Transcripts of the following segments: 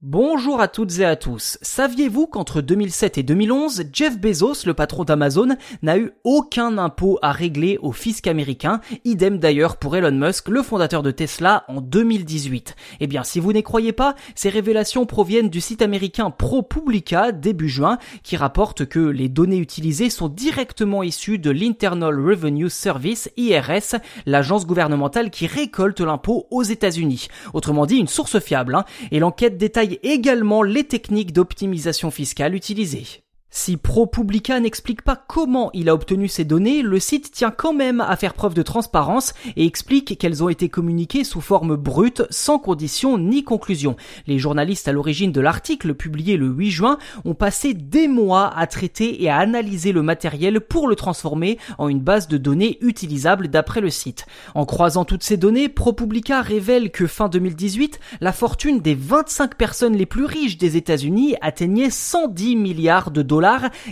Bonjour à toutes et à tous. Saviez-vous qu'entre 2007 et 2011, Jeff Bezos, le patron d'Amazon, n'a eu aucun impôt à régler au fisc américain, idem d'ailleurs pour Elon Musk, le fondateur de Tesla, en 2018. Eh bien, si vous n'y croyez pas, ces révélations proviennent du site américain ProPublica début juin, qui rapporte que les données utilisées sont directement issues de l'Internal Revenue Service, IRS, l'agence gouvernementale qui récolte l'impôt aux États-Unis. Autrement dit, une source fiable, hein, et l'enquête détaille également les techniques d'optimisation fiscale utilisées. Si ProPublica n'explique pas comment il a obtenu ces données, le site tient quand même à faire preuve de transparence et explique qu'elles ont été communiquées sous forme brute, sans condition ni conclusion. Les journalistes à l'origine de l'article, publié le 8 juin, ont passé des mois à traiter et à analyser le matériel pour le transformer en une base de données utilisable d'après le site. En croisant toutes ces données, ProPublica révèle que fin 2018, la fortune des 25 personnes les plus riches des États-Unis atteignait 110 milliards de dollars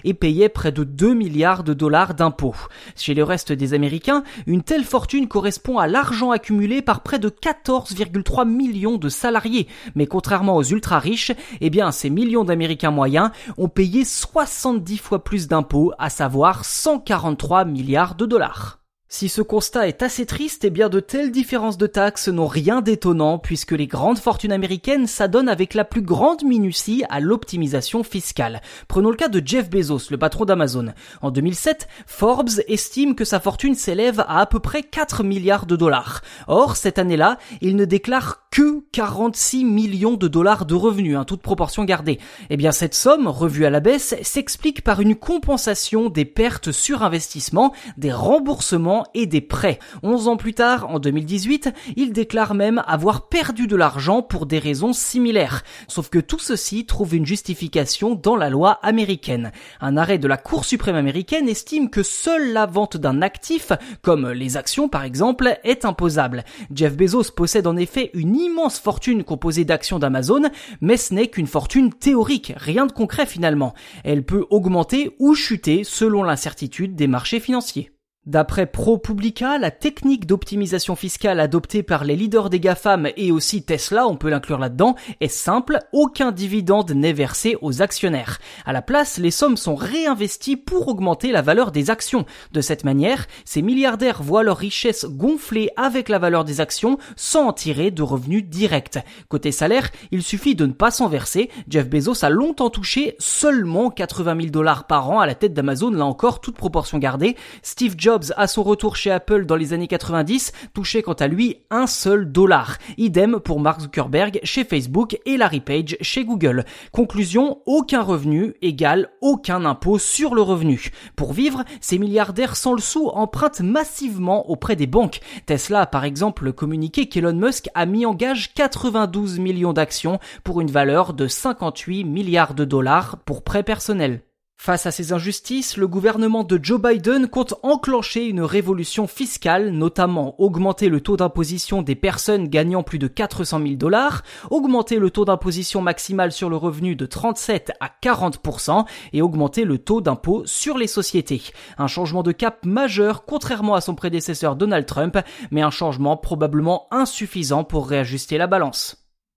et payait près de 2 milliards de dollars d'impôts. Chez le reste des Américains, une telle fortune correspond à l'argent accumulé par près de 14,3 millions de salariés. Mais contrairement aux ultra riches, eh bien, ces millions d'Américains moyens ont payé 70 fois plus d'impôts, à savoir 143 milliards de dollars. Si ce constat est assez triste, eh bien de telles différences de taxes n'ont rien d'étonnant puisque les grandes fortunes américaines s'adonnent avec la plus grande minutie à l'optimisation fiscale. Prenons le cas de Jeff Bezos, le patron d'Amazon. En 2007, Forbes estime que sa fortune s'élève à à peu près 4 milliards de dollars. Or, cette année-là, il ne déclare que 46 millions de dollars de revenus, hein, toute proportion gardée. Eh bien, cette somme, revue à la baisse, s'explique par une compensation des pertes sur investissement, des remboursements et des prêts. 11 ans plus tard, en 2018, il déclare même avoir perdu de l'argent pour des raisons similaires. Sauf que tout ceci trouve une justification dans la loi américaine. Un arrêt de la Cour suprême américaine estime que seule la vente d'un actif, comme les actions par exemple, est imposable. Jeff Bezos possède en effet une immense fortune composée d'actions d'Amazon, mais ce n'est qu'une fortune théorique, rien de concret finalement. Elle peut augmenter ou chuter selon l'incertitude des marchés financiers. D'après ProPublica, la technique d'optimisation fiscale adoptée par les leaders des GAFAM et aussi Tesla, on peut l'inclure là-dedans, est simple, aucun dividende n'est versé aux actionnaires. À la place, les sommes sont réinvesties pour augmenter la valeur des actions. De cette manière, ces milliardaires voient leur richesse gonfler avec la valeur des actions sans en tirer de revenus directs. Côté salaire, il suffit de ne pas s'en verser. Jeff Bezos a longtemps touché seulement 80 000 dollars par an à la tête d'Amazon, là encore toute proportion gardée. Steve Jobs à son retour chez Apple dans les années 90, touchait quant à lui un seul dollar. Idem pour Mark Zuckerberg chez Facebook et Larry Page chez Google. Conclusion, aucun revenu égale aucun impôt sur le revenu. Pour vivre, ces milliardaires sans le sou empruntent massivement auprès des banques. Tesla a par exemple communiqué qu'Elon Musk a mis en gage 92 millions d'actions pour une valeur de 58 milliards de dollars pour prêts personnels. Face à ces injustices, le gouvernement de Joe Biden compte enclencher une révolution fiscale, notamment augmenter le taux d'imposition des personnes gagnant plus de 400 000 dollars, augmenter le taux d'imposition maximal sur le revenu de 37 à 40% et augmenter le taux d'impôt sur les sociétés. Un changement de cap majeur contrairement à son prédécesseur Donald Trump, mais un changement probablement insuffisant pour réajuster la balance.